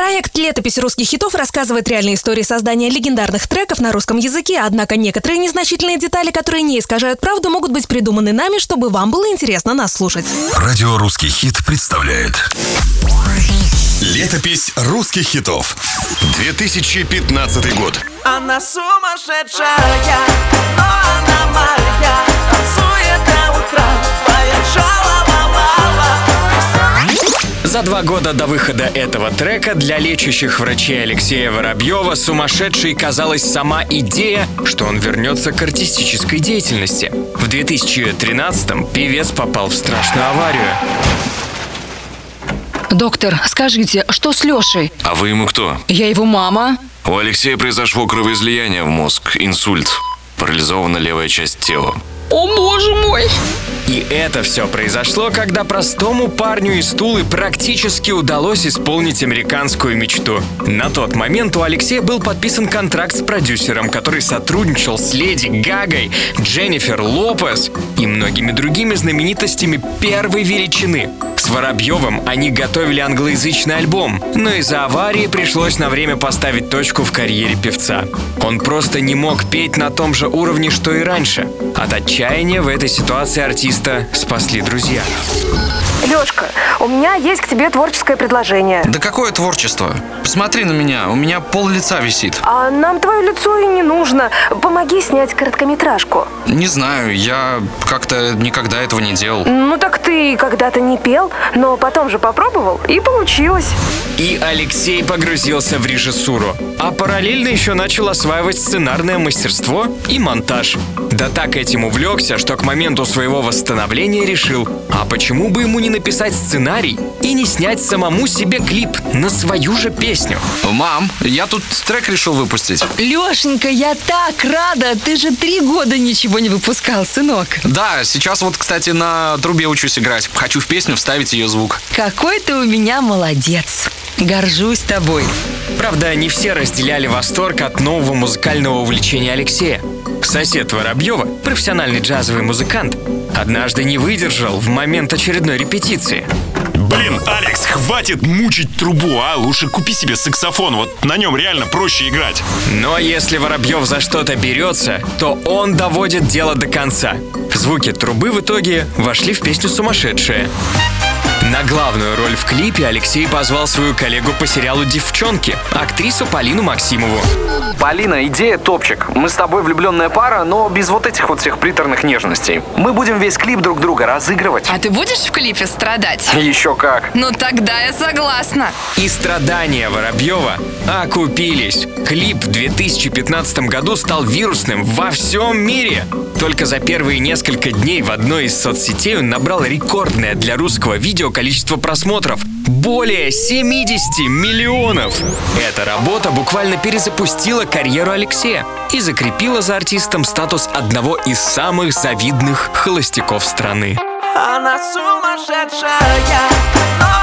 Проект «Летопись русских хитов» рассказывает реальные истории создания легендарных треков на русском языке, однако некоторые незначительные детали, которые не искажают правду, могут быть придуманы нами, чтобы вам было интересно нас слушать. Радио «Русский хит» представляет. Летопись русских хитов 2015 год. Она сумасшедшая, два года до выхода этого трека для лечащих врачей Алексея Воробьева сумасшедшей казалась сама идея, что он вернется к артистической деятельности. В 2013-м певец попал в страшную аварию. Доктор, скажите, что с Лешей? А вы ему кто? Я его мама. У Алексея произошло кровоизлияние в мозг, инсульт. Парализована левая часть тела. О боже мой! И это все произошло, когда простому парню из Тулы практически удалось исполнить американскую мечту. На тот момент у Алексея был подписан контракт с продюсером, который сотрудничал с Леди Гагой, Дженнифер Лопес и многими другими знаменитостями первой величины. Воробьевым они готовили англоязычный альбом, но из-за аварии пришлось на время поставить точку в карьере певца. Он просто не мог петь на том же уровне, что и раньше. От отчаяния в этой ситуации артиста спасли друзья. Лешка, у меня есть к тебе творческое предложение. Да какое творчество? Посмотри на меня, у меня пол лица висит. А нам твое лицо и не нужно. Помоги снять короткометражку. Не знаю, я как-то никогда этого не делал. Ну так ты когда-то не пел, но потом же попробовал, и получилось. И Алексей погрузился в режиссуру, а параллельно еще начал осваивать сценарное мастерство и монтаж. Да так этим увлекся, что к моменту своего восстановления решил, а почему бы ему не написать сценарий и не снять самому себе клип на свою же песню? Мам, я тут трек решил выпустить. Лешенька, я так рада! Ты же три года ничего не выпускал, сынок. Да, сейчас вот, кстати, на трубе учусь играть. Хочу в песню вставить ее звук. Какой ты у меня молодец. Горжусь тобой. Правда, не все разделяли восторг от нового музыкального увлечения Алексея. Сосед Воробьева, профессиональный джазовый музыкант, однажды не выдержал в момент очередной репетиции. Блин, Алекс, хватит мучить трубу, а? Лучше купи себе саксофон, вот на нем реально проще играть. Но если Воробьев за что-то берется, то он доводит дело до конца. Звуки трубы в итоге вошли в песню «Сумасшедшая». На главную роль в клипе Алексей позвал свою коллегу по сериалу «Девчонки», актрису Полину Максимову. Полина, идея топчик. Мы с тобой влюбленная пара, но без вот этих вот всех приторных нежностей. Мы будем весь клип друг друга разыгрывать. А ты будешь в клипе страдать? Еще как. Ну тогда я согласна. И страдания Воробьева окупились. Клип в 2015 году стал вирусным во всем мире. Только за первые несколько дней в одной из соцсетей он набрал рекордное для русского видео количество просмотров. Более 70 миллионов! Эта работа буквально перезапустила карьеру Алексея и закрепила за артистом статус одного из самых завидных холостяков страны. Она сумасшедшая, но